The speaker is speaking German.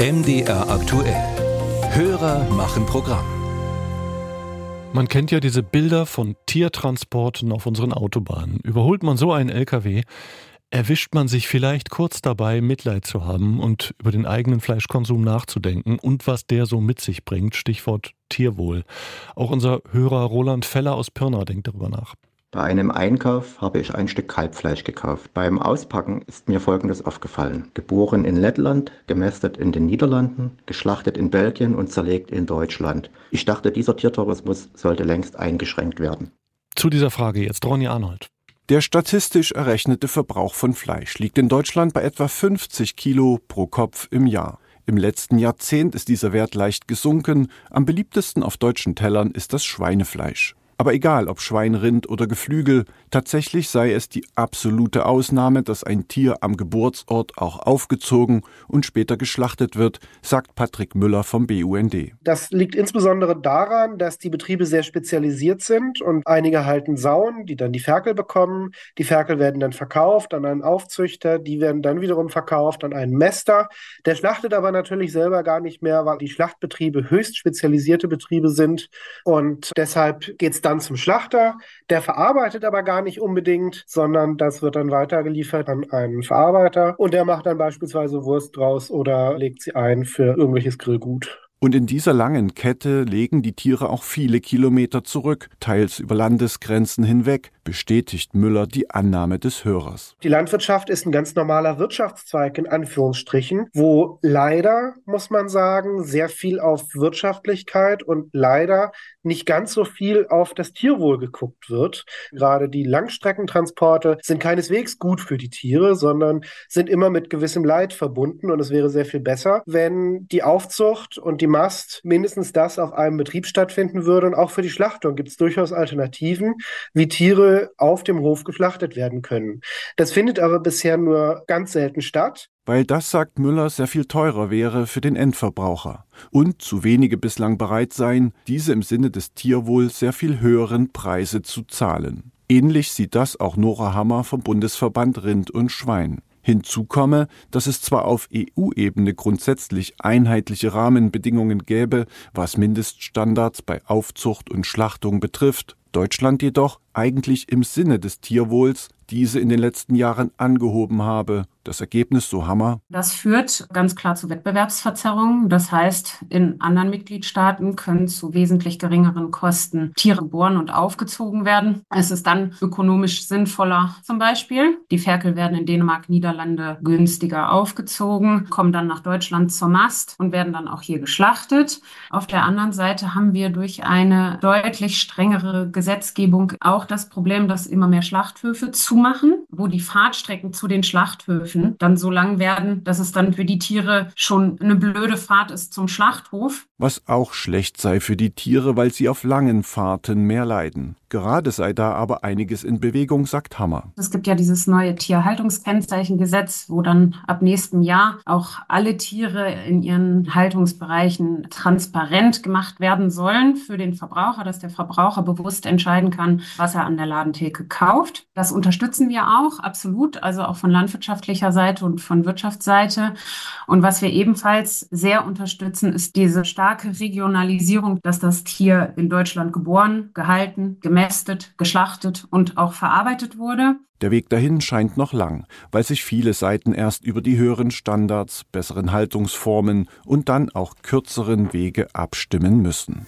MDR aktuell. Hörer machen Programm. Man kennt ja diese Bilder von Tiertransporten auf unseren Autobahnen. Überholt man so einen LKW, erwischt man sich vielleicht kurz dabei, Mitleid zu haben und über den eigenen Fleischkonsum nachzudenken und was der so mit sich bringt. Stichwort Tierwohl. Auch unser Hörer Roland Feller aus Pirna denkt darüber nach. Bei einem Einkauf habe ich ein Stück Kalbfleisch gekauft. Beim Auspacken ist mir Folgendes aufgefallen. Geboren in Lettland, gemästet in den Niederlanden, geschlachtet in Belgien und zerlegt in Deutschland. Ich dachte, dieser Tiertourismus sollte längst eingeschränkt werden. Zu dieser Frage jetzt Ronny Arnold. Der statistisch errechnete Verbrauch von Fleisch liegt in Deutschland bei etwa 50 Kilo pro Kopf im Jahr. Im letzten Jahrzehnt ist dieser Wert leicht gesunken. Am beliebtesten auf deutschen Tellern ist das Schweinefleisch. Aber egal ob Schwein, Rind oder Geflügel, tatsächlich sei es die absolute Ausnahme, dass ein Tier am Geburtsort auch aufgezogen und später geschlachtet wird, sagt Patrick Müller vom BUND. Das liegt insbesondere daran, dass die Betriebe sehr spezialisiert sind und einige halten Sauen, die dann die Ferkel bekommen. Die Ferkel werden dann verkauft an einen Aufzüchter, die werden dann wiederum verkauft an einen Mäster. Der schlachtet aber natürlich selber gar nicht mehr, weil die Schlachtbetriebe höchst spezialisierte Betriebe sind und deshalb geht es dann dann zum Schlachter. Der verarbeitet aber gar nicht unbedingt, sondern das wird dann weitergeliefert an einen Verarbeiter und der macht dann beispielsweise Wurst draus oder legt sie ein für irgendwelches Grillgut. Und in dieser langen Kette legen die Tiere auch viele Kilometer zurück, teils über Landesgrenzen hinweg, bestätigt Müller die Annahme des Hörers. Die Landwirtschaft ist ein ganz normaler Wirtschaftszweig in Anführungsstrichen, wo leider, muss man sagen, sehr viel auf Wirtschaftlichkeit und leider nicht ganz so viel auf das Tierwohl geguckt wird. Gerade die Langstreckentransporte sind keineswegs gut für die Tiere, sondern sind immer mit gewissem Leid verbunden und es wäre sehr viel besser, wenn die Aufzucht und die Mast mindestens das auf einem Betrieb stattfinden würde. Und auch für die Schlachtung gibt es durchaus Alternativen, wie Tiere auf dem Hof geschlachtet werden können. Das findet aber bisher nur ganz selten statt. Weil das, sagt Müller, sehr viel teurer wäre für den Endverbraucher und zu wenige bislang bereit seien, diese im Sinne des Tierwohls sehr viel höheren Preise zu zahlen. Ähnlich sieht das auch Nora Hammer vom Bundesverband Rind und Schwein. Hinzu komme, dass es zwar auf EU-Ebene grundsätzlich einheitliche Rahmenbedingungen gäbe, was Mindeststandards bei Aufzucht und Schlachtung betrifft, Deutschland jedoch eigentlich im Sinne des Tierwohls diese in den letzten Jahren angehoben habe. Das Ergebnis so Hammer. Das führt ganz klar zu Wettbewerbsverzerrungen. Das heißt, in anderen Mitgliedstaaten können zu wesentlich geringeren Kosten Tiere geboren und aufgezogen werden. Es ist dann ökonomisch sinnvoller. Zum Beispiel, die Ferkel werden in Dänemark, Niederlande günstiger aufgezogen, kommen dann nach Deutschland zur Mast und werden dann auch hier geschlachtet. Auf der anderen Seite haben wir durch eine deutlich strengere Gesetzgebung auch das Problem, dass immer mehr Schlachthöfe zumachen, wo die Fahrtstrecken zu den Schlachthöfen dann so lang werden, dass es dann für die Tiere schon eine blöde Fahrt ist zum Schlachthof. Was auch schlecht sei für die Tiere, weil sie auf langen Fahrten mehr leiden. Gerade sei da aber einiges in Bewegung, sagt Hammer. Es gibt ja dieses neue Tierhaltungskennzeichengesetz, wo dann ab nächstem Jahr auch alle Tiere in ihren Haltungsbereichen transparent gemacht werden sollen für den Verbraucher, dass der Verbraucher bewusst entscheiden kann, was er an der Ladentheke kauft. Das unterstützen wir auch, absolut, also auch von landwirtschaftlicher Seite und von Wirtschaftsseite. Und was wir ebenfalls sehr unterstützen, ist diese starke Regionalisierung, dass das Tier in Deutschland geboren, gehalten, gemästet geschlachtet und auch verarbeitet wurde. Der Weg dahin scheint noch lang, weil sich viele Seiten erst über die höheren Standards, besseren Haltungsformen und dann auch kürzeren Wege abstimmen müssen.